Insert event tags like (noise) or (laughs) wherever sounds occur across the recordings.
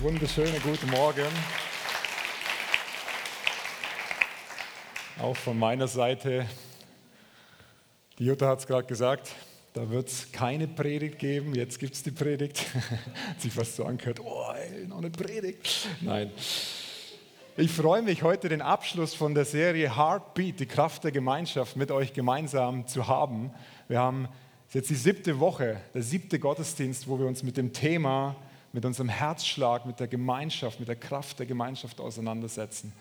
Wunderschönen guten Morgen. Auch von meiner Seite. Die Jutta hat es gerade gesagt, da wird es keine Predigt geben. Jetzt gibt es die Predigt. (laughs) hat sich fast so angehört, oh, ey, noch eine Predigt. Nein. Ich freue mich, heute den Abschluss von der Serie Heartbeat, die Kraft der Gemeinschaft, mit euch gemeinsam zu haben. Wir haben jetzt die siebte Woche, der siebte Gottesdienst, wo wir uns mit dem Thema mit unserem Herzschlag, mit der Gemeinschaft, mit der Kraft der Gemeinschaft auseinandersetzen.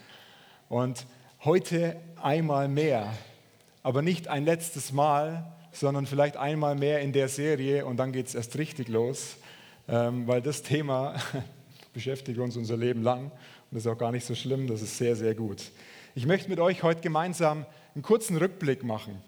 Und heute einmal mehr, aber nicht ein letztes Mal, sondern vielleicht einmal mehr in der Serie und dann geht es erst richtig los, ähm, weil das Thema (laughs) beschäftigt uns unser Leben lang und das ist auch gar nicht so schlimm, das ist sehr, sehr gut. Ich möchte mit euch heute gemeinsam einen kurzen Rückblick machen,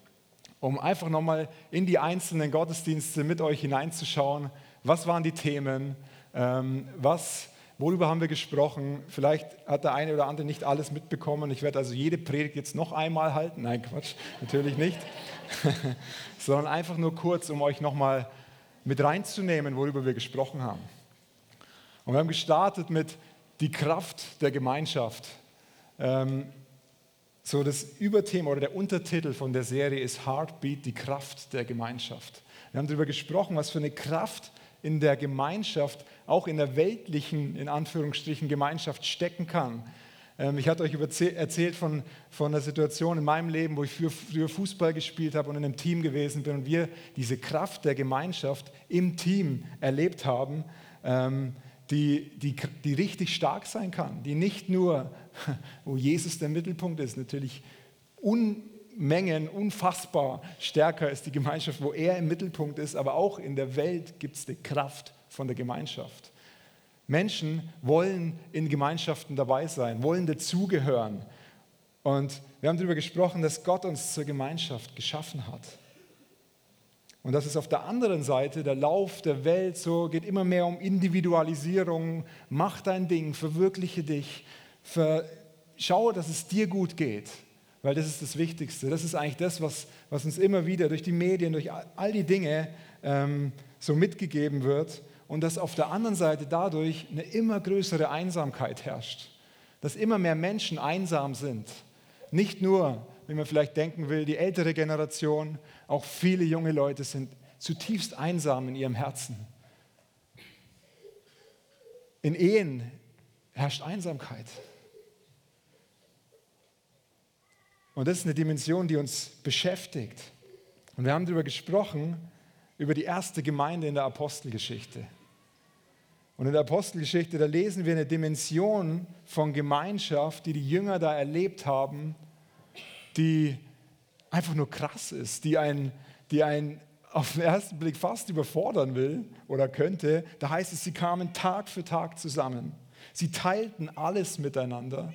um einfach nochmal in die einzelnen Gottesdienste mit euch hineinzuschauen. Was waren die Themen? Ähm, was, worüber haben wir gesprochen? Vielleicht hat der eine oder andere nicht alles mitbekommen. Ich werde also jede Predigt jetzt noch einmal halten. Nein, Quatsch, natürlich nicht. (laughs) Sondern einfach nur kurz, um euch nochmal mit reinzunehmen, worüber wir gesprochen haben. Und wir haben gestartet mit die Kraft der Gemeinschaft. Ähm, so das Überthema oder der Untertitel von der Serie ist Heartbeat, die Kraft der Gemeinschaft. Wir haben darüber gesprochen, was für eine Kraft in der Gemeinschaft, auch in der weltlichen, in Anführungsstrichen, Gemeinschaft stecken kann. Ähm, ich hatte euch erzählt von, von einer Situation in meinem Leben, wo ich früher Fußball gespielt habe und in einem Team gewesen bin und wir diese Kraft der Gemeinschaft im Team erlebt haben, ähm, die, die, die richtig stark sein kann, die nicht nur, (laughs) wo Jesus der Mittelpunkt ist, natürlich un, Mengen unfassbar stärker ist die Gemeinschaft, wo er im Mittelpunkt ist, aber auch in der Welt gibt es die Kraft von der Gemeinschaft. Menschen wollen in Gemeinschaften dabei sein, wollen dazugehören. Und wir haben darüber gesprochen, dass Gott uns zur Gemeinschaft geschaffen hat. Und dass es auf der anderen Seite der Lauf der Welt so geht immer mehr um Individualisierung. Mach dein Ding, verwirkliche dich, schau, dass es dir gut geht weil das ist das Wichtigste. Das ist eigentlich das, was, was uns immer wieder durch die Medien, durch all die Dinge ähm, so mitgegeben wird und dass auf der anderen Seite dadurch eine immer größere Einsamkeit herrscht, dass immer mehr Menschen einsam sind. Nicht nur, wie man vielleicht denken will, die ältere Generation, auch viele junge Leute sind zutiefst einsam in ihrem Herzen. In Ehen herrscht Einsamkeit. Und das ist eine Dimension, die uns beschäftigt. Und wir haben darüber gesprochen, über die erste Gemeinde in der Apostelgeschichte. Und in der Apostelgeschichte, da lesen wir eine Dimension von Gemeinschaft, die die Jünger da erlebt haben, die einfach nur krass ist, die einen, die einen auf den ersten Blick fast überfordern will oder könnte. Da heißt es, sie kamen Tag für Tag zusammen. Sie teilten alles miteinander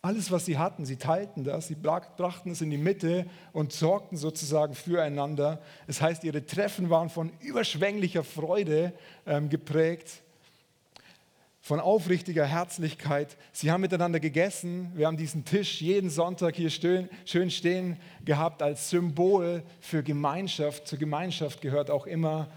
alles, was sie hatten, sie teilten das, sie brachten es in die Mitte und sorgten sozusagen füreinander. Das heißt, ihre Treffen waren von überschwänglicher Freude ähm, geprägt, von aufrichtiger Herzlichkeit. Sie haben miteinander gegessen. Wir haben diesen Tisch jeden Sonntag hier schön stehen gehabt als Symbol für Gemeinschaft. Zur Gemeinschaft gehört auch immer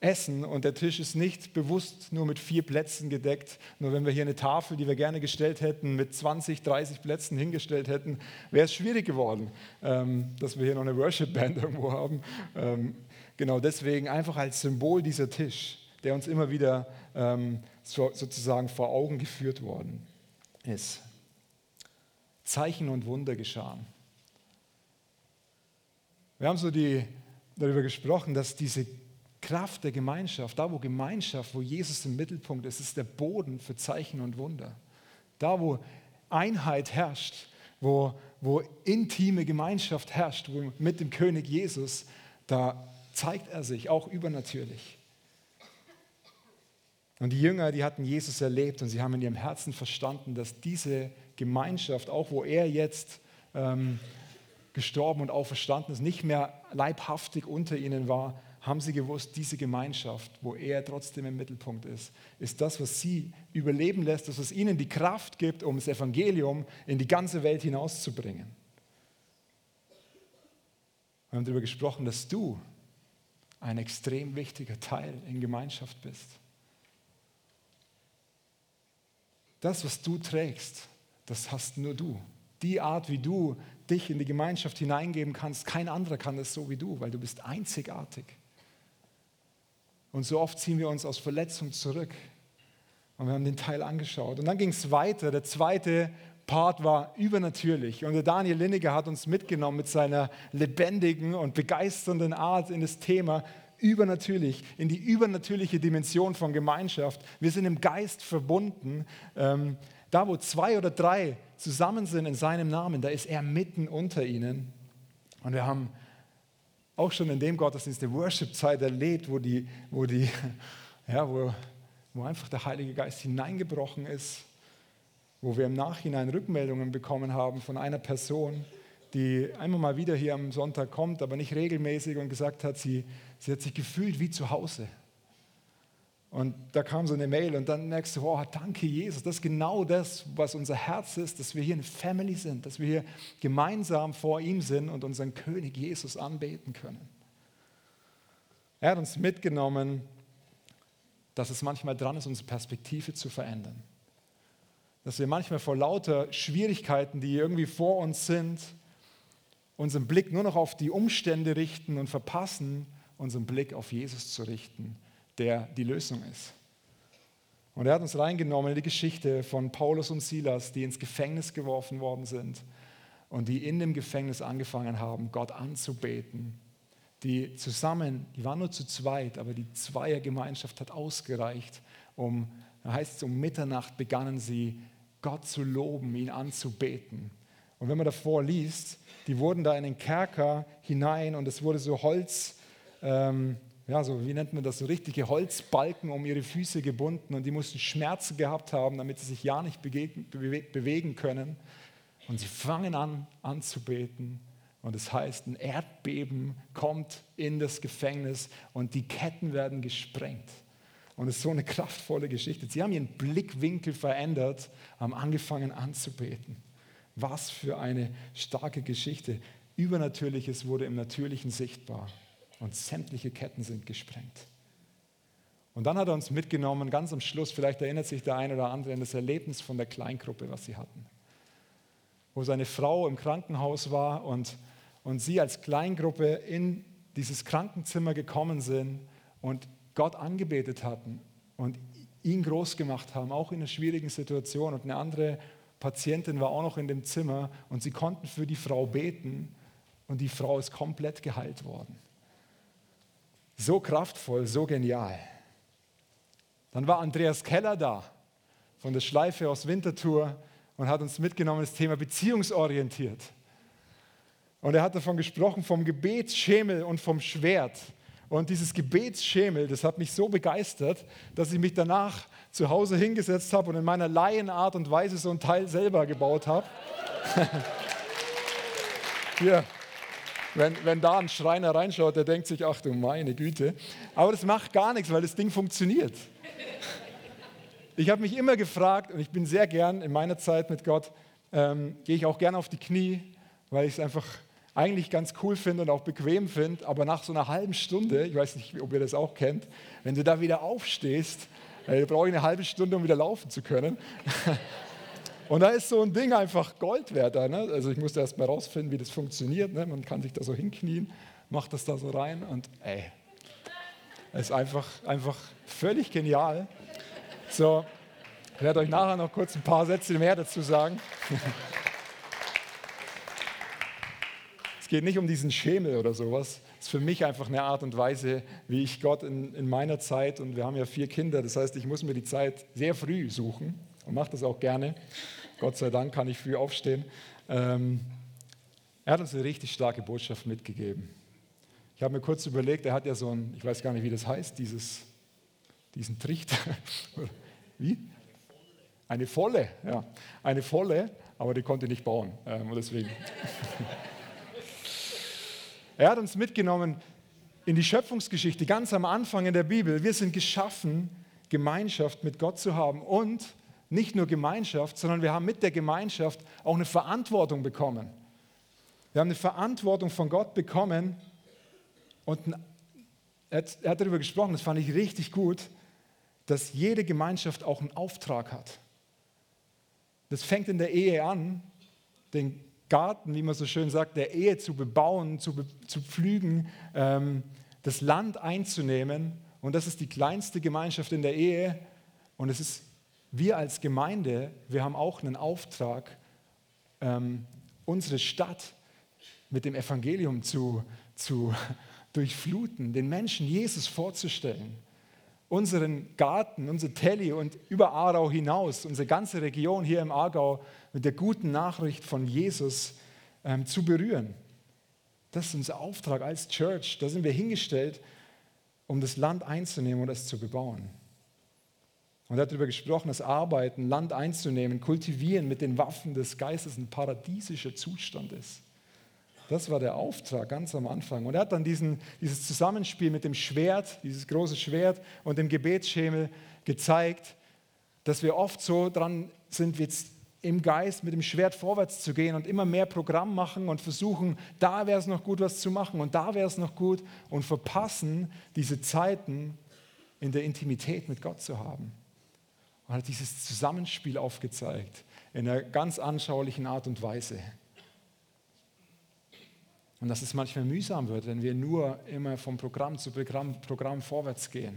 essen und der Tisch ist nicht bewusst nur mit vier Plätzen gedeckt. Nur wenn wir hier eine Tafel, die wir gerne gestellt hätten, mit 20, 30 Plätzen hingestellt hätten, wäre es schwierig geworden, ähm, dass wir hier noch eine Worship-Band (laughs) irgendwo haben. Ähm, genau deswegen einfach als Symbol dieser Tisch, der uns immer wieder ähm, so, sozusagen vor Augen geführt worden ist. Zeichen und Wunder geschahen. Wir haben so die, darüber gesprochen, dass diese Kraft der Gemeinschaft, da wo Gemeinschaft, wo Jesus im Mittelpunkt ist, ist der Boden für Zeichen und Wunder. Da wo Einheit herrscht, wo, wo intime Gemeinschaft herrscht, wo mit dem König Jesus, da zeigt er sich auch übernatürlich. Und die Jünger, die hatten Jesus erlebt und sie haben in ihrem Herzen verstanden, dass diese Gemeinschaft, auch wo er jetzt ähm, gestorben und auferstanden ist, nicht mehr leibhaftig unter ihnen war, haben sie gewusst, diese Gemeinschaft, wo er trotzdem im Mittelpunkt ist, ist das, was sie überleben lässt, das, was ihnen die Kraft gibt, um das Evangelium in die ganze Welt hinauszubringen. Wir haben darüber gesprochen, dass du ein extrem wichtiger Teil in Gemeinschaft bist. das, was du trägst, das hast nur du. Die Art, wie du dich in die Gemeinschaft hineingeben kannst, kein anderer kann das so wie du, weil du bist einzigartig. Und so oft ziehen wir uns aus Verletzung zurück. Und wir haben den Teil angeschaut. Und dann ging es weiter. Der zweite Part war übernatürlich. Und der Daniel Linneger hat uns mitgenommen mit seiner lebendigen und begeisternden Art in das Thema übernatürlich, in die übernatürliche Dimension von Gemeinschaft. Wir sind im Geist verbunden. Ähm, da, wo zwei oder drei zusammen sind in seinem Namen, da ist er mitten unter ihnen. Und wir haben auch schon in dem Gottesdienst eine Worship-Zeit erlebt, wo, die, wo, die, (laughs) ja, wo, wo einfach der Heilige Geist hineingebrochen ist, wo wir im Nachhinein Rückmeldungen bekommen haben von einer Person, die einmal mal wieder hier am Sonntag kommt, aber nicht regelmäßig und gesagt hat, sie, sie hat sich gefühlt wie zu Hause. Und da kam so eine Mail und dann merkst du, oh, danke Jesus, das ist genau das, was unser Herz ist, dass wir hier eine Family sind, dass wir hier gemeinsam vor ihm sind und unseren König Jesus anbeten können. Er hat uns mitgenommen, dass es manchmal dran ist, unsere Perspektive zu verändern. Dass wir manchmal vor lauter Schwierigkeiten, die irgendwie vor uns sind, unseren Blick nur noch auf die Umstände richten und verpassen, unseren Blick auf Jesus zu richten der die Lösung ist. Und er hat uns reingenommen in die Geschichte von Paulus und Silas, die ins Gefängnis geworfen worden sind und die in dem Gefängnis angefangen haben, Gott anzubeten. Die zusammen, die waren nur zu zweit, aber die Zweiergemeinschaft hat ausgereicht, um, da heißt es, um Mitternacht begannen sie, Gott zu loben, ihn anzubeten. Und wenn man davor liest, die wurden da in den Kerker hinein und es wurde so Holz, ähm, ja, so wie nennt man das, so richtige Holzbalken um ihre Füße gebunden und die mussten Schmerzen gehabt haben, damit sie sich ja nicht bewegen können. Und sie fangen an anzubeten und es das heißt, ein Erdbeben kommt in das Gefängnis und die Ketten werden gesprengt. Und es ist so eine kraftvolle Geschichte. Sie haben ihren Blickwinkel verändert, haben angefangen anzubeten. Was für eine starke Geschichte. Übernatürliches wurde im Natürlichen sichtbar und sämtliche Ketten sind gesprengt. Und dann hat er uns mitgenommen, ganz am Schluss, vielleicht erinnert sich der eine oder andere an das Erlebnis von der Kleingruppe, was sie hatten. Wo seine Frau im Krankenhaus war und, und sie als Kleingruppe in dieses Krankenzimmer gekommen sind und Gott angebetet hatten und ihn groß gemacht haben, auch in einer schwierigen Situation. Und eine andere Patientin war auch noch in dem Zimmer und sie konnten für die Frau beten und die Frau ist komplett geheilt worden. So kraftvoll, so genial. Dann war Andreas Keller da von der Schleife aus Winterthur und hat uns mitgenommen das Thema beziehungsorientiert. Und er hat davon gesprochen, vom Gebetsschemel und vom Schwert. Und dieses Gebetsschemel, das hat mich so begeistert, dass ich mich danach zu Hause hingesetzt habe und in meiner Laienart und Weise so ein Teil selber gebaut habe. (laughs) Hier. Wenn, wenn da ein Schreiner reinschaut, der denkt sich, ach du meine Güte. Aber das macht gar nichts, weil das Ding funktioniert. Ich habe mich immer gefragt, und ich bin sehr gern in meiner Zeit mit Gott, ähm, gehe ich auch gerne auf die Knie, weil ich es einfach eigentlich ganz cool finde und auch bequem finde. Aber nach so einer halben Stunde, ich weiß nicht, ob ihr das auch kennt, wenn du da wieder aufstehst, äh, brauche ich eine halbe Stunde, um wieder laufen zu können. Und da ist so ein Ding einfach Gold wert. Ne? Also ich musste erst mal rausfinden, wie das funktioniert. Ne? Man kann sich da so hinknien, macht das da so rein und ey, ist einfach, einfach völlig genial. So, ich werde euch nachher noch kurz ein paar Sätze mehr dazu sagen. (laughs) es geht nicht um diesen Schemel oder sowas. Es ist für mich einfach eine Art und Weise, wie ich Gott in, in meiner Zeit, und wir haben ja vier Kinder, das heißt, ich muss mir die Zeit sehr früh suchen und mache das auch gerne. Gott sei Dank kann ich früh aufstehen. Ähm, er hat uns eine richtig starke Botschaft mitgegeben. Ich habe mir kurz überlegt, er hat ja so ein, ich weiß gar nicht, wie das heißt, dieses, diesen Trichter. (laughs) wie? Eine volle, ja. Eine volle, aber die konnte nicht bauen. Ähm, deswegen. (laughs) er hat uns mitgenommen in die Schöpfungsgeschichte, ganz am Anfang in der Bibel. Wir sind geschaffen, Gemeinschaft mit Gott zu haben und nicht nur Gemeinschaft, sondern wir haben mit der Gemeinschaft auch eine Verantwortung bekommen. Wir haben eine Verantwortung von Gott bekommen und er hat, er hat darüber gesprochen, das fand ich richtig gut, dass jede Gemeinschaft auch einen Auftrag hat. Das fängt in der Ehe an, den Garten, wie man so schön sagt, der Ehe zu bebauen, zu, be zu pflügen, ähm, das Land einzunehmen. Und das ist die kleinste Gemeinschaft in der Ehe. Und es ist, wir als Gemeinde, wir haben auch einen Auftrag, ähm, unsere Stadt mit dem Evangelium zu, zu (laughs) durchfluten, den Menschen Jesus vorzustellen. Unseren Garten, unser Telly und über Aarau hinaus, unsere ganze Region hier im Aargau mit der guten Nachricht von Jesus ähm, zu berühren. Das ist unser Auftrag als Church. Da sind wir hingestellt, um das Land einzunehmen und es zu bebauen. Und er hat darüber gesprochen, dass Arbeiten, Land einzunehmen, kultivieren mit den Waffen des Geistes ein paradiesischer Zustand ist. Das war der Auftrag ganz am Anfang. Und er hat dann diesen, dieses Zusammenspiel mit dem Schwert, dieses große Schwert und dem Gebetsschemel gezeigt, dass wir oft so dran sind, jetzt im Geist mit dem Schwert vorwärts zu gehen und immer mehr Programm machen und versuchen, da wäre es noch gut, was zu machen und da wäre es noch gut und verpassen, diese Zeiten in der Intimität mit Gott zu haben. Und hat dieses Zusammenspiel aufgezeigt in einer ganz anschaulichen Art und Weise. Und dass es manchmal mühsam wird, wenn wir nur immer vom Programm zu Programm, Programm vorwärts gehen.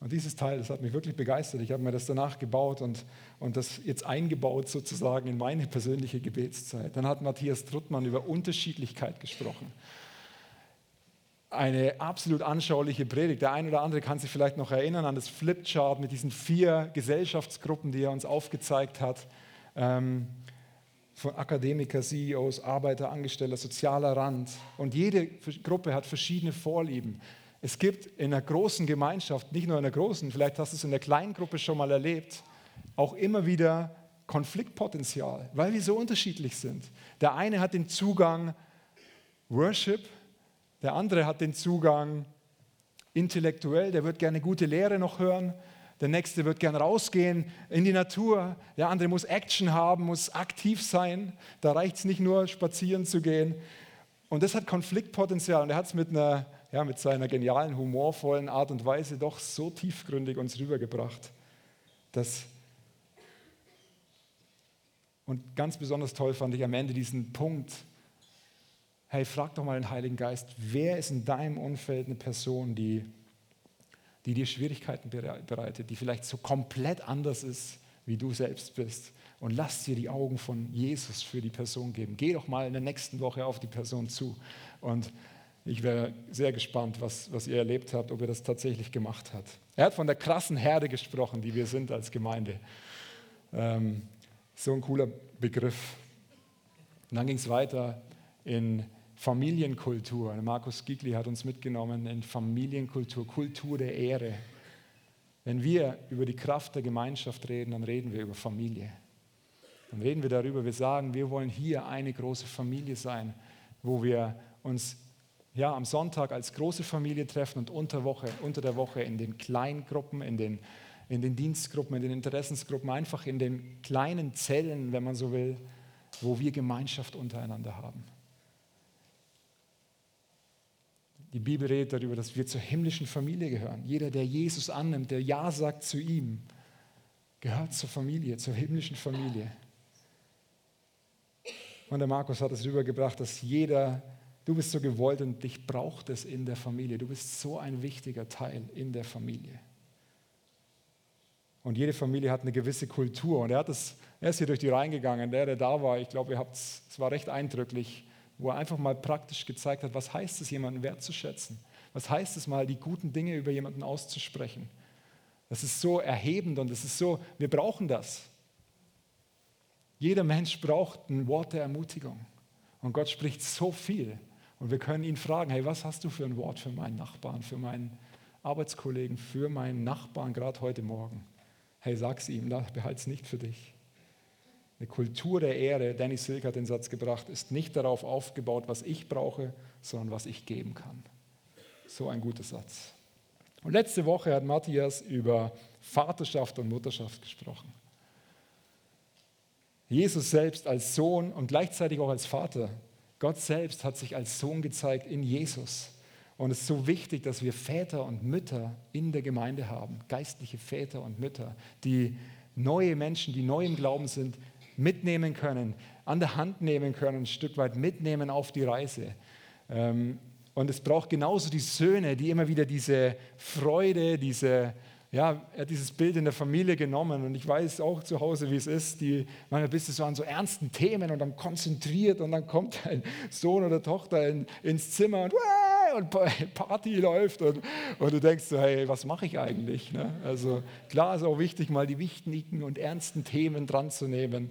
Und dieses Teil, das hat mich wirklich begeistert. Ich habe mir das danach gebaut und, und das jetzt eingebaut sozusagen in meine persönliche Gebetszeit. Dann hat Matthias Truttmann über Unterschiedlichkeit gesprochen eine absolut anschauliche Predigt. Der eine oder andere kann sich vielleicht noch erinnern an das Flipchart mit diesen vier Gesellschaftsgruppen, die er uns aufgezeigt hat. Ähm, von Akademiker, CEOs, Arbeiter, Angestellter, sozialer Rand. Und jede Gruppe hat verschiedene Vorlieben. Es gibt in einer großen Gemeinschaft, nicht nur in einer großen, vielleicht hast du es in der kleinen Gruppe schon mal erlebt, auch immer wieder Konfliktpotenzial, weil wir so unterschiedlich sind. Der eine hat den Zugang Worship, der andere hat den Zugang intellektuell, der wird gerne gute Lehre noch hören. Der nächste wird gerne rausgehen in die Natur. Der andere muss Action haben, muss aktiv sein. Da reicht es nicht nur, spazieren zu gehen. Und das hat Konfliktpotenzial. Und er hat es mit, ja, mit seiner genialen, humorvollen Art und Weise doch so tiefgründig uns rübergebracht. Dass und ganz besonders toll fand ich am Ende diesen Punkt, hey, frag doch mal den Heiligen Geist, wer ist in deinem Umfeld eine Person, die, die dir Schwierigkeiten bereitet, die vielleicht so komplett anders ist, wie du selbst bist. Und lass dir die Augen von Jesus für die Person geben. Geh doch mal in der nächsten Woche auf die Person zu. Und ich wäre sehr gespannt, was, was ihr erlebt habt, ob ihr das tatsächlich gemacht habt. Er hat von der krassen Herde gesprochen, die wir sind als Gemeinde. Ähm, so ein cooler Begriff. Und dann ging es weiter in Familienkultur. Markus Gigli hat uns mitgenommen in Familienkultur, Kultur der Ehre. Wenn wir über die Kraft der Gemeinschaft reden, dann reden wir über Familie. Dann reden wir darüber, wir sagen, wir wollen hier eine große Familie sein, wo wir uns ja, am Sonntag als große Familie treffen und unter, Woche, unter der Woche in den Kleingruppen, in den, in den Dienstgruppen, in den Interessensgruppen, einfach in den kleinen Zellen, wenn man so will, wo wir Gemeinschaft untereinander haben. Die Bibel redet darüber, dass wir zur himmlischen Familie gehören. Jeder, der Jesus annimmt, der Ja sagt zu ihm, gehört zur Familie, zur himmlischen Familie. Und der Markus hat es rübergebracht, dass jeder, du bist so gewollt und dich braucht es in der Familie. Du bist so ein wichtiger Teil in der Familie. Und jede Familie hat eine gewisse Kultur. Und er, hat das, er ist hier durch die Reihen gegangen, der, der da war, ich glaube, es war recht eindrücklich wo er einfach mal praktisch gezeigt hat, was heißt es, jemanden wertzuschätzen? Was heißt es mal, die guten Dinge über jemanden auszusprechen? Das ist so erhebend und es ist so, wir brauchen das. Jeder Mensch braucht ein Wort der Ermutigung. Und Gott spricht so viel. Und wir können ihn fragen, hey, was hast du für ein Wort für meinen Nachbarn, für meinen Arbeitskollegen, für meinen Nachbarn gerade heute Morgen? Hey, sag's ihm, behalte es nicht für dich. Eine Kultur der Ehre, Danny Silk hat den Satz gebracht, ist nicht darauf aufgebaut, was ich brauche, sondern was ich geben kann. So ein guter Satz. Und letzte Woche hat Matthias über Vaterschaft und Mutterschaft gesprochen. Jesus selbst als Sohn und gleichzeitig auch als Vater. Gott selbst hat sich als Sohn gezeigt in Jesus. Und es ist so wichtig, dass wir Väter und Mütter in der Gemeinde haben, geistliche Väter und Mütter, die neue Menschen, die neu im Glauben sind, mitnehmen können, an der Hand nehmen können, ein Stück weit mitnehmen auf die Reise. Ähm, und es braucht genauso die Söhne, die immer wieder diese Freude, diese, ja, er hat dieses Bild in der Familie genommen und ich weiß auch zu Hause, wie es ist. Die, manchmal bist du so an so ernsten Themen und dann konzentriert und dann kommt ein Sohn oder Tochter in, ins Zimmer und, und Party läuft und, und, du denkst so, hey, was mache ich eigentlich? Ne? Also klar ist auch wichtig, mal die wichtigen und ernsten Themen dran zu nehmen.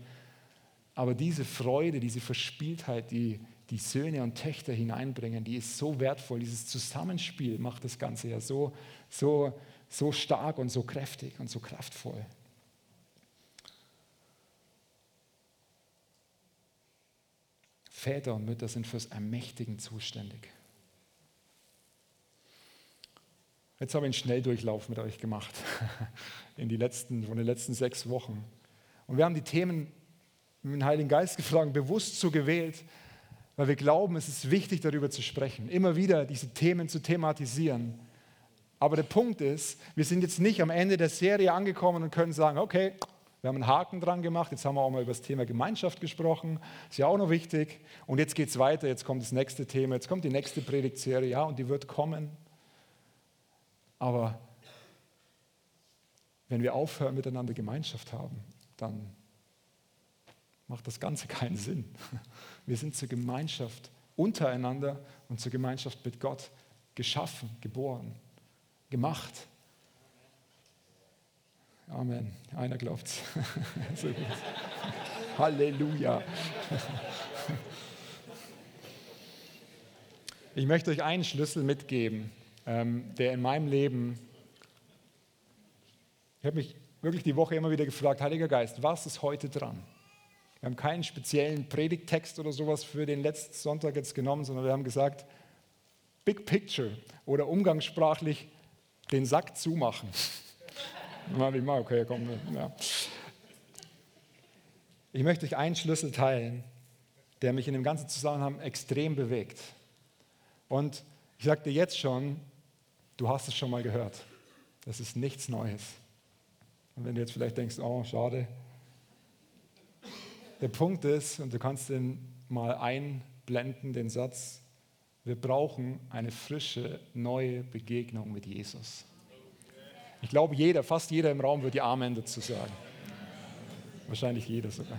Aber diese Freude, diese Verspieltheit, die die Söhne und Töchter hineinbringen, die ist so wertvoll. Dieses Zusammenspiel macht das Ganze ja so, so so stark und so kräftig und so kraftvoll. Väter und Mütter sind fürs Ermächtigen zuständig. Jetzt habe ich einen Schnelldurchlauf mit euch gemacht (laughs) in die letzten, von den letzten sechs Wochen. Und wir haben die Themen dem Heiligen Geist gefragt, bewusst so gewählt, weil wir glauben, es ist wichtig, darüber zu sprechen, immer wieder diese Themen zu thematisieren. Aber der Punkt ist, wir sind jetzt nicht am Ende der Serie angekommen und können sagen, okay, wir haben einen Haken dran gemacht, jetzt haben wir auch mal über das Thema Gemeinschaft gesprochen, ist ja auch noch wichtig. Und jetzt geht es weiter, jetzt kommt das nächste Thema, jetzt kommt die nächste Predigtserie, ja, und die wird kommen. Aber wenn wir aufhören, miteinander Gemeinschaft haben, dann macht das Ganze (laughs) keinen Sinn. Wir sind zur Gemeinschaft untereinander und zur Gemeinschaft mit Gott geschaffen, geboren gemacht. Amen. Einer glaubt's. (laughs) so Halleluja. Ich möchte euch einen Schlüssel mitgeben, ähm, der in meinem Leben, ich habe mich wirklich die Woche immer wieder gefragt, Heiliger Geist, was ist heute dran? Wir haben keinen speziellen Predigttext oder sowas für den letzten Sonntag jetzt genommen, sondern wir haben gesagt, Big Picture oder umgangssprachlich den Sack zumachen. (laughs) okay, komm, ja. Ich möchte euch einen Schlüssel teilen, der mich in dem ganzen Zusammenhang extrem bewegt. Und ich sagte jetzt schon, du hast es schon mal gehört. Das ist nichts Neues. Und wenn du jetzt vielleicht denkst, oh, schade. Der Punkt ist, und du kannst den mal einblenden, den Satz, wir brauchen eine frische, neue Begegnung mit Jesus. Ich glaube, jeder, fast jeder im Raum wird die Amen dazu sagen. Wahrscheinlich jeder sogar.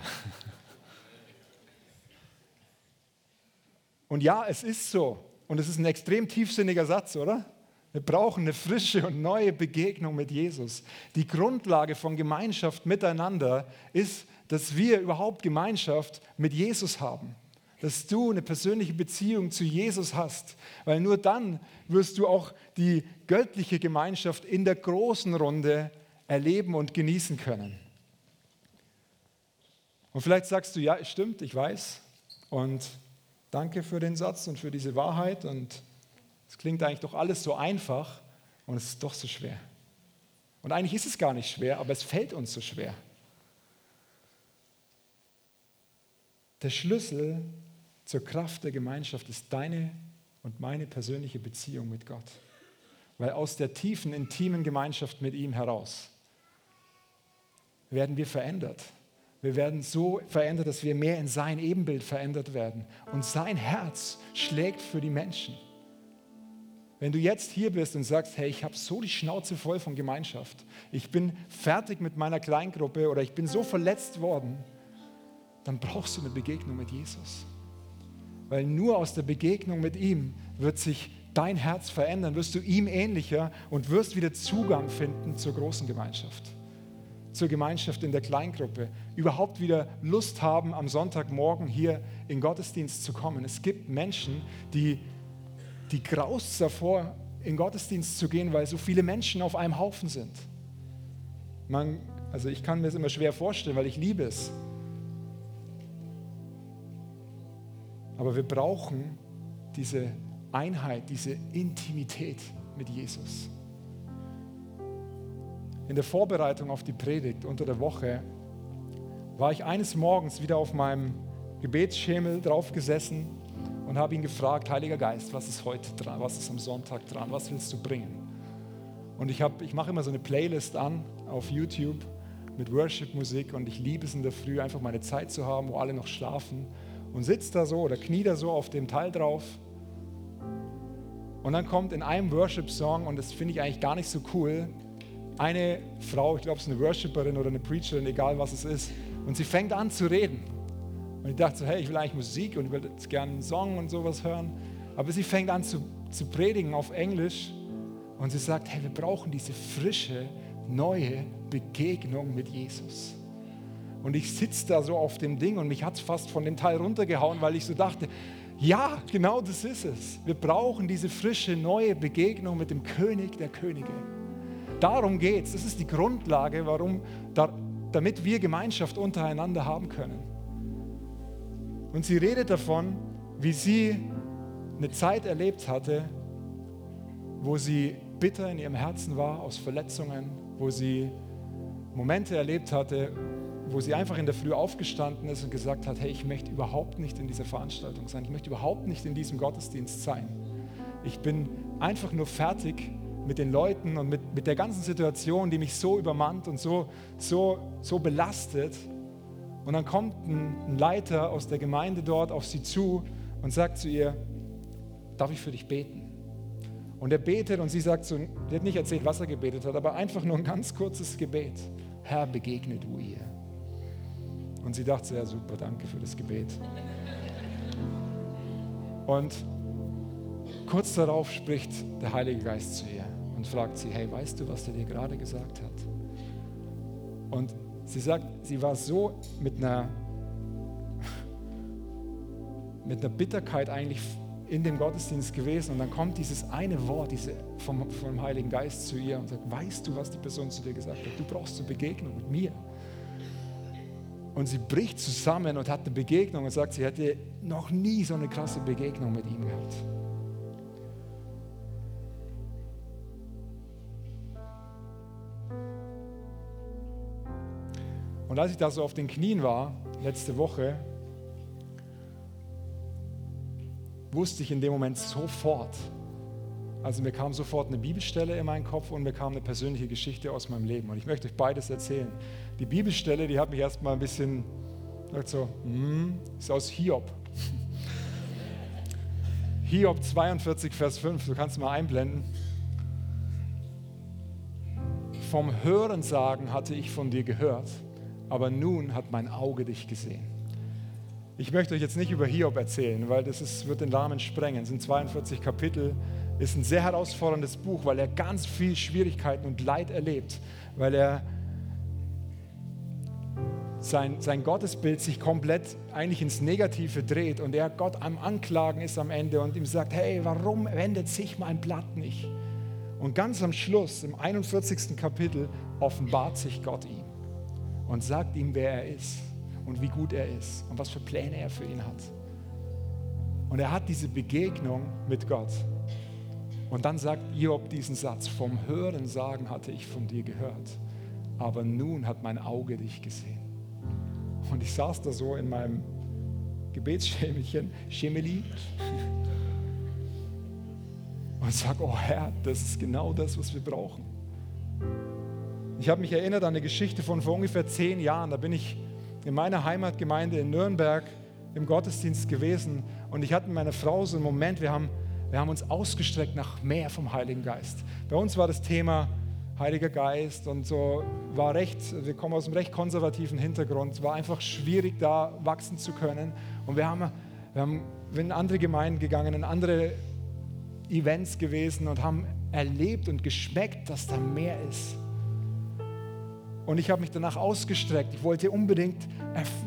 Und ja, es ist so. Und es ist ein extrem tiefsinniger Satz, oder? Wir brauchen eine frische und neue Begegnung mit Jesus. Die Grundlage von Gemeinschaft miteinander ist, dass wir überhaupt Gemeinschaft mit Jesus haben dass du eine persönliche Beziehung zu Jesus hast, weil nur dann wirst du auch die göttliche Gemeinschaft in der großen Runde erleben und genießen können. Und vielleicht sagst du, ja, es stimmt, ich weiß. Und danke für den Satz und für diese Wahrheit. Und es klingt eigentlich doch alles so einfach und es ist doch so schwer. Und eigentlich ist es gar nicht schwer, aber es fällt uns so schwer. Der Schlüssel zur Kraft der Gemeinschaft ist deine und meine persönliche Beziehung mit Gott. Weil aus der tiefen, intimen Gemeinschaft mit ihm heraus werden wir verändert. Wir werden so verändert, dass wir mehr in sein Ebenbild verändert werden. Und sein Herz schlägt für die Menschen. Wenn du jetzt hier bist und sagst, hey, ich habe so die Schnauze voll von Gemeinschaft, ich bin fertig mit meiner Kleingruppe oder ich bin so verletzt worden, dann brauchst du eine Begegnung mit Jesus. Weil nur aus der Begegnung mit ihm wird sich dein Herz verändern, wirst du ihm ähnlicher und wirst wieder Zugang finden zur großen Gemeinschaft, zur Gemeinschaft in der Kleingruppe, überhaupt wieder Lust haben, am Sonntagmorgen hier in Gottesdienst zu kommen. Es gibt Menschen, die, die graust davor, in Gottesdienst zu gehen, weil so viele Menschen auf einem Haufen sind. Man, also ich kann mir das immer schwer vorstellen, weil ich liebe es, Aber wir brauchen diese Einheit, diese Intimität mit Jesus. In der Vorbereitung auf die Predigt unter der Woche war ich eines Morgens wieder auf meinem Gebetsschemel draufgesessen und habe ihn gefragt, Heiliger Geist, was ist heute dran, was ist am Sonntag dran, was willst du bringen? Und ich, ich mache immer so eine Playlist an auf YouTube mit Worship-Musik und ich liebe es in der Früh, einfach meine Zeit zu haben, wo alle noch schlafen und sitze da so oder knie da so auf dem Teil drauf. Und dann kommt in einem Worship-Song, und das finde ich eigentlich gar nicht so cool, eine Frau, ich glaube, es ist eine Worshipperin oder eine Preacherin, egal was es ist, und sie fängt an zu reden. Und ich dachte so, hey, ich will eigentlich Musik und ich will jetzt gerne einen Song und sowas hören. Aber sie fängt an zu, zu predigen auf Englisch und sie sagt, hey, wir brauchen diese frische, neue Begegnung mit Jesus. Und ich sitze da so auf dem Ding und mich hat es fast von dem Teil runtergehauen, weil ich so dachte, ja, genau das ist es. Wir brauchen diese frische, neue Begegnung mit dem König der Könige. Darum geht es. Das ist die Grundlage, warum, da, damit wir Gemeinschaft untereinander haben können. Und sie redet davon, wie sie eine Zeit erlebt hatte, wo sie bitter in ihrem Herzen war aus Verletzungen, wo sie Momente erlebt hatte, wo sie einfach in der Früh aufgestanden ist und gesagt hat, hey, ich möchte überhaupt nicht in dieser Veranstaltung sein, ich möchte überhaupt nicht in diesem Gottesdienst sein. Ich bin einfach nur fertig mit den Leuten und mit, mit der ganzen Situation, die mich so übermannt und so, so, so belastet. Und dann kommt ein, ein Leiter aus der Gemeinde dort auf sie zu und sagt zu ihr, darf ich für dich beten? Und er betet und sie sagt so, sie hat nicht erzählt, was er gebetet hat, aber einfach nur ein ganz kurzes Gebet. Herr, begegne du ihr. Und sie dachte, ja super, danke für das Gebet. Und kurz darauf spricht der Heilige Geist zu ihr und fragt sie, hey, weißt du, was er dir gerade gesagt hat? Und sie sagt, sie war so mit einer, mit einer Bitterkeit eigentlich in dem Gottesdienst gewesen und dann kommt dieses eine Wort diese vom, vom Heiligen Geist zu ihr und sagt, weißt du, was die Person zu dir gesagt hat? Du brauchst eine Begegnung mit mir. Und sie bricht zusammen und hat eine Begegnung und sagt, sie hätte noch nie so eine krasse Begegnung mit ihm gehabt. Und als ich da so auf den Knien war, letzte Woche, wusste ich in dem Moment sofort, also mir kam sofort eine Bibelstelle in meinen Kopf und mir kam eine persönliche Geschichte aus meinem Leben. Und ich möchte euch beides erzählen. Die Bibelstelle, die hat mich erstmal ein bisschen, so, hm, ist aus Hiob. (laughs) Hiob 42, Vers 5, du kannst mal einblenden. Vom Hörensagen hatte ich von dir gehört, aber nun hat mein Auge dich gesehen. Ich möchte euch jetzt nicht über Hiob erzählen, weil das ist, wird den Rahmen sprengen. Es sind 42 Kapitel, ist ein sehr herausforderndes Buch, weil er ganz viel Schwierigkeiten und Leid erlebt, weil er sein, sein Gottesbild sich komplett eigentlich ins Negative dreht und er Gott am Anklagen ist am Ende und ihm sagt, hey, warum wendet sich mein Blatt nicht? Und ganz am Schluss, im 41. Kapitel, offenbart sich Gott ihm und sagt ihm, wer er ist und wie gut er ist und was für Pläne er für ihn hat. Und er hat diese Begegnung mit Gott. Und dann sagt Job diesen Satz, vom Hören sagen hatte ich von dir gehört, aber nun hat mein Auge dich gesehen. Und ich saß da so in meinem Gebetsschämelchen, Schemeli, und sag, oh Herr, das ist genau das, was wir brauchen. Ich habe mich erinnert an eine Geschichte von vor ungefähr zehn Jahren. Da bin ich in meiner Heimatgemeinde in Nürnberg im Gottesdienst gewesen und ich hatte mit meiner Frau so einen Moment, wir haben, wir haben uns ausgestreckt nach mehr vom Heiligen Geist. Bei uns war das Thema Heiliger Geist und so war recht, wir kommen aus einem recht konservativen Hintergrund, war einfach schwierig da wachsen zu können und wir haben, wir haben in andere Gemeinden gegangen, in andere Events gewesen und haben erlebt und geschmeckt, dass da mehr ist. Und ich habe mich danach ausgestreckt. Ich wollte unbedingt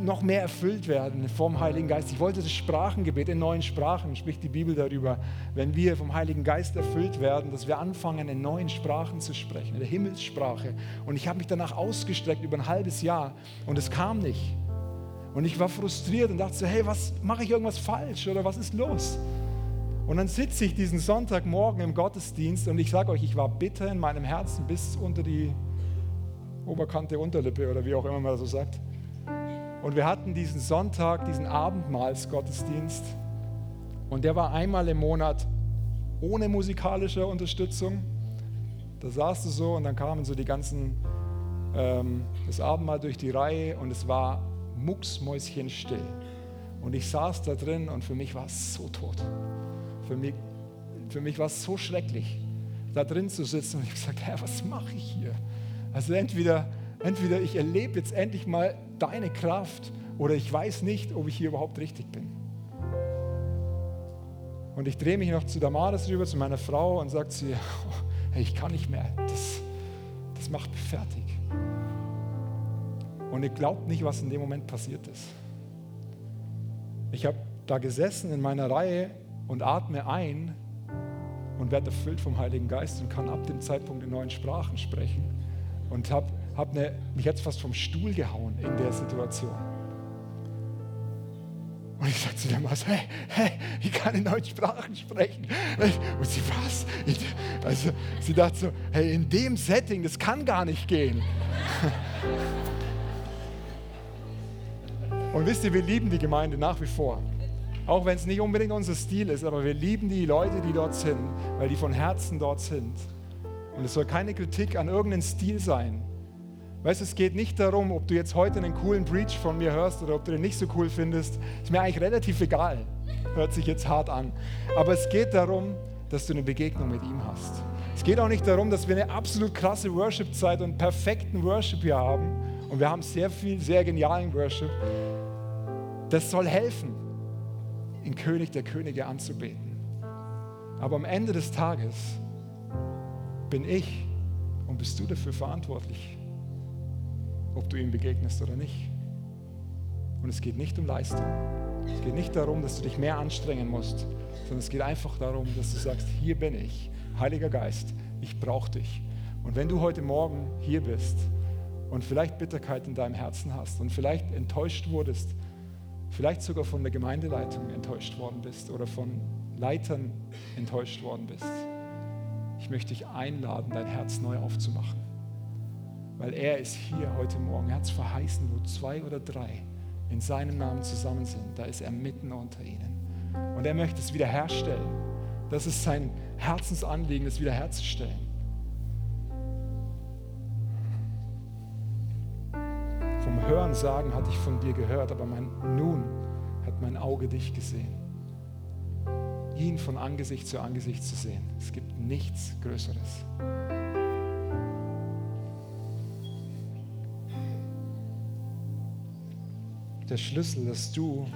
noch mehr erfüllt werden vom Heiligen Geist. Ich wollte das Sprachengebet in neuen Sprachen, spricht die Bibel darüber. Wenn wir vom Heiligen Geist erfüllt werden, dass wir anfangen, in neuen Sprachen zu sprechen, in der Himmelssprache. Und ich habe mich danach ausgestreckt über ein halbes Jahr und es kam nicht. Und ich war frustriert und dachte so, hey, was mache ich irgendwas falsch oder was ist los? Und dann sitze ich diesen Sonntagmorgen im Gottesdienst und ich sage euch, ich war bitter in meinem Herzen bis unter die Oberkante, Unterlippe oder wie auch immer man so sagt. Und wir hatten diesen Sonntag, diesen Abendmahlsgottesdienst. Und der war einmal im Monat ohne musikalische Unterstützung. Da saß du so und dann kamen so die ganzen ähm, das Abendmahl durch die Reihe und es war mucksmäuschenstill. Und ich saß da drin und für mich war es so tot. Für mich, für mich war es so schrecklich, da drin zu sitzen und ich gesagt, Herr, was mache ich hier? Also entweder, entweder ich erlebe jetzt endlich mal deine Kraft oder ich weiß nicht, ob ich hier überhaupt richtig bin. Und ich drehe mich noch zu Damaris rüber, zu meiner Frau und sage zu ihr, (laughs) hey, ich kann nicht mehr, das, das macht mich fertig. Und ihr glaubt nicht, was in dem Moment passiert ist. Ich habe da gesessen in meiner Reihe und atme ein und werde erfüllt vom Heiligen Geist und kann ab dem Zeitpunkt in neuen Sprachen sprechen und habe hab ne, mich jetzt fast vom Stuhl gehauen in der Situation. Und ich sagte zu der Maus, hey, hey, ich kann in neuen Sprachen sprechen. Und sie, was? Also, sie dachte so, hey, in dem Setting, das kann gar nicht gehen. Und wisst ihr, wir lieben die Gemeinde nach wie vor. Auch wenn es nicht unbedingt unser Stil ist, aber wir lieben die Leute, die dort sind, weil die von Herzen dort sind. Und es soll keine Kritik an irgendeinem Stil sein. Weißt du, es geht nicht darum, ob du jetzt heute einen coolen Preach von mir hörst oder ob du den nicht so cool findest. Ist mir eigentlich relativ egal. Hört sich jetzt hart an. Aber es geht darum, dass du eine Begegnung mit ihm hast. Es geht auch nicht darum, dass wir eine absolut krasse Worship-Zeit und perfekten Worship hier haben. Und wir haben sehr viel, sehr genialen Worship. Das soll helfen, den König der Könige anzubeten. Aber am Ende des Tages bin ich und bist du dafür verantwortlich, ob du ihm begegnest oder nicht. Und es geht nicht um Leistung. Es geht nicht darum, dass du dich mehr anstrengen musst, sondern es geht einfach darum, dass du sagst, hier bin ich, Heiliger Geist, ich brauche dich. Und wenn du heute Morgen hier bist und vielleicht Bitterkeit in deinem Herzen hast und vielleicht enttäuscht wurdest, vielleicht sogar von der Gemeindeleitung enttäuscht worden bist oder von Leitern enttäuscht worden bist, ich möchte dich einladen, dein Herz neu aufzumachen. Weil er ist hier heute Morgen. Er hat es verheißen, wo zwei oder drei in seinem Namen zusammen sind. Da ist er mitten unter ihnen. Und er möchte es wiederherstellen. Das ist sein Herzensanliegen, es wiederherzustellen. Vom Hören sagen hatte ich von dir gehört, aber mein, nun hat mein Auge dich gesehen. Ihn von Angesicht zu Angesicht zu sehen. Es gibt nichts Größeres. der Schlüssel, dass du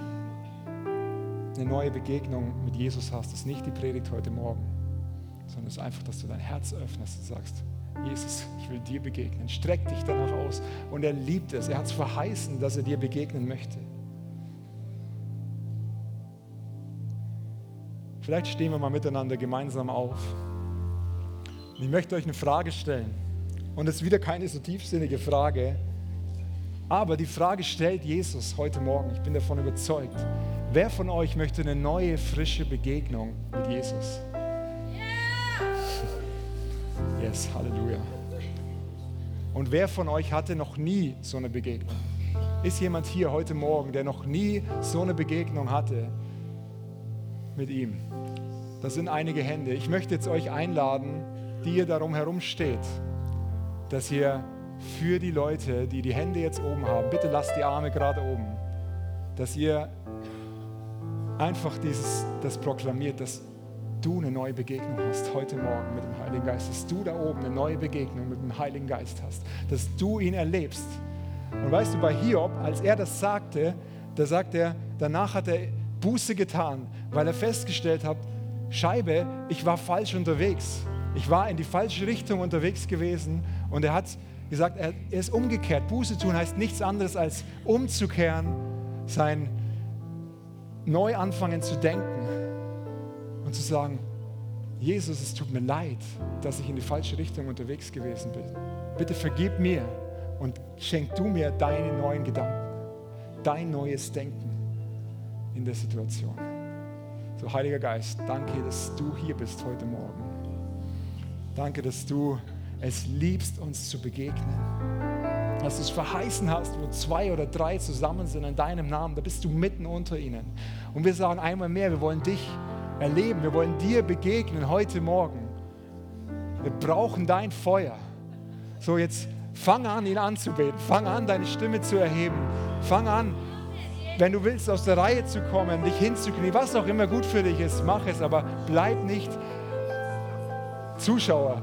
eine neue Begegnung mit Jesus hast, ist nicht die Predigt heute Morgen, sondern es ist einfach, dass du dein Herz öffnest und sagst, Jesus, ich will dir begegnen. Streck dich danach aus. Und er liebt es. Er hat es verheißen, dass er dir begegnen möchte. Vielleicht stehen wir mal miteinander gemeinsam auf. Und ich möchte euch eine Frage stellen. Und es ist wieder keine so tiefsinnige Frage, aber die Frage stellt Jesus heute Morgen, ich bin davon überzeugt. Wer von euch möchte eine neue, frische Begegnung mit Jesus? Yes, Halleluja. Und wer von euch hatte noch nie so eine Begegnung? Ist jemand hier heute Morgen, der noch nie so eine Begegnung hatte mit ihm? Das sind einige Hände. Ich möchte jetzt euch einladen, die darum herum steht, dass ihr für die Leute, die die Hände jetzt oben haben, bitte lasst die Arme gerade oben, dass ihr einfach dieses, das proklamiert, dass du eine neue Begegnung hast heute Morgen mit dem Heiligen Geist, dass du da oben eine neue Begegnung mit dem Heiligen Geist hast, dass du ihn erlebst. Und weißt du, bei Hiob, als er das sagte, da sagt er, danach hat er Buße getan, weil er festgestellt hat, Scheibe, ich war falsch unterwegs. Ich war in die falsche Richtung unterwegs gewesen und er hat gesagt, er ist umgekehrt. Buße tun heißt nichts anderes als umzukehren, sein Neuanfangen zu denken und zu sagen, Jesus, es tut mir leid, dass ich in die falsche Richtung unterwegs gewesen bin. Bitte vergib mir und schenk du mir deine neuen Gedanken, dein neues Denken in der Situation. So, Heiliger Geist, danke, dass du hier bist heute Morgen. Danke, dass du es liebst, uns zu begegnen. Dass du es verheißen hast, wo zwei oder drei zusammen sind in deinem Namen, da bist du mitten unter ihnen. Und wir sagen einmal mehr, wir wollen dich erleben, wir wollen dir begegnen heute Morgen. Wir brauchen dein Feuer. So, jetzt Fang an, ihn anzubeten. Fang an, deine Stimme zu erheben. Fang an, wenn du willst, aus der Reihe zu kommen, dich hinzuknien, was auch immer gut für dich ist, mach es, aber bleib nicht Zuschauer.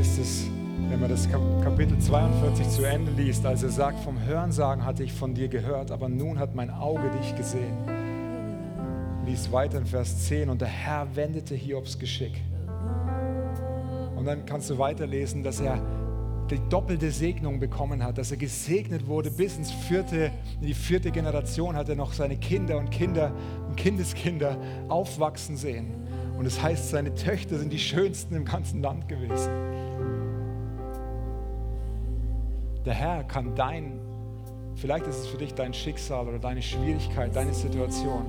Heißt es, wenn man das Kapitel 42 zu Ende liest, als er sagt, vom Hörensagen hatte ich von dir gehört, aber nun hat mein Auge dich gesehen. Lies weiter in Vers 10 und der Herr wendete Hiobs Geschick. Und dann kannst du weiterlesen, dass er die doppelte Segnung bekommen hat, dass er gesegnet wurde bis ins vierte, in die vierte Generation hat er noch seine Kinder und Kinder und Kindeskinder aufwachsen sehen. Und es das heißt, seine Töchter sind die schönsten im ganzen Land gewesen. Der Herr kann dein, vielleicht ist es für dich dein Schicksal oder deine Schwierigkeit, deine Situation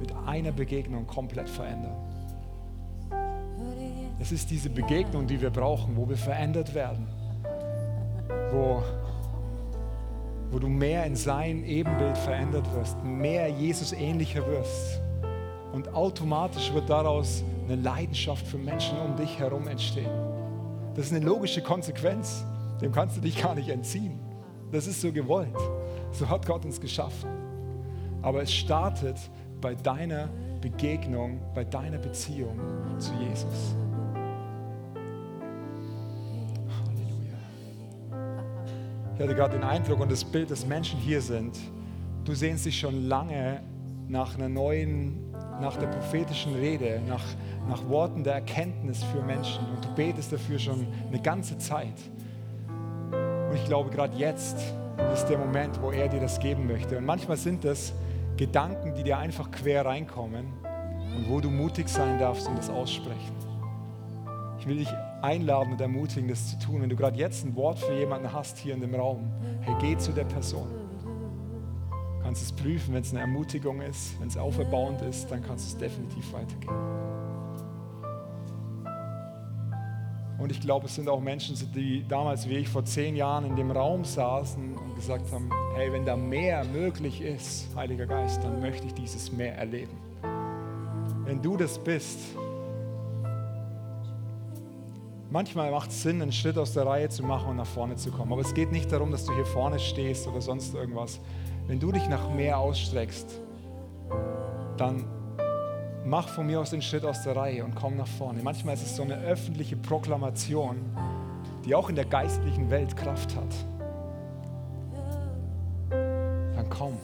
mit einer Begegnung komplett verändern. Es ist diese Begegnung, die wir brauchen, wo wir verändert werden wo, wo du mehr in sein Ebenbild verändert wirst, mehr Jesus ähnlicher wirst. Und automatisch wird daraus eine Leidenschaft für Menschen um dich herum entstehen. Das ist eine logische Konsequenz. Dem kannst du dich gar nicht entziehen. Das ist so gewollt. So hat Gott uns geschaffen. Aber es startet bei deiner Begegnung, bei deiner Beziehung zu Jesus. Ich hatte gerade den Eindruck und das Bild, dass Menschen hier sind. Du sehnst dich schon lange nach einer neuen, nach der prophetischen Rede, nach, nach Worten der Erkenntnis für Menschen. Und du betest dafür schon eine ganze Zeit. Glaube, gerade jetzt ist der Moment, wo er dir das geben möchte. Und manchmal sind das Gedanken, die dir einfach quer reinkommen und wo du mutig sein darfst und das aussprechen. Ich will dich einladen und ermutigen, das zu tun. Wenn du gerade jetzt ein Wort für jemanden hast hier in dem Raum, hey, geh zu der Person. Du kannst es prüfen, wenn es eine Ermutigung ist, wenn es auferbauend ist, dann kannst du es definitiv weitergeben. Und ich glaube, es sind auch Menschen, die damals wie ich vor zehn Jahren in dem Raum saßen und gesagt haben, hey, wenn da mehr möglich ist, Heiliger Geist, dann möchte ich dieses mehr erleben. Wenn du das bist, Manchmal macht es Sinn, einen Schritt aus der Reihe zu machen und nach vorne zu kommen. Aber es geht nicht darum, dass du hier vorne stehst oder sonst irgendwas. Wenn du dich nach mehr ausstreckst, dann mach von mir aus den Schritt aus der Reihe und komm nach vorne. Manchmal ist es so eine öffentliche Proklamation, die auch in der geistlichen Welt Kraft hat. Dann komm.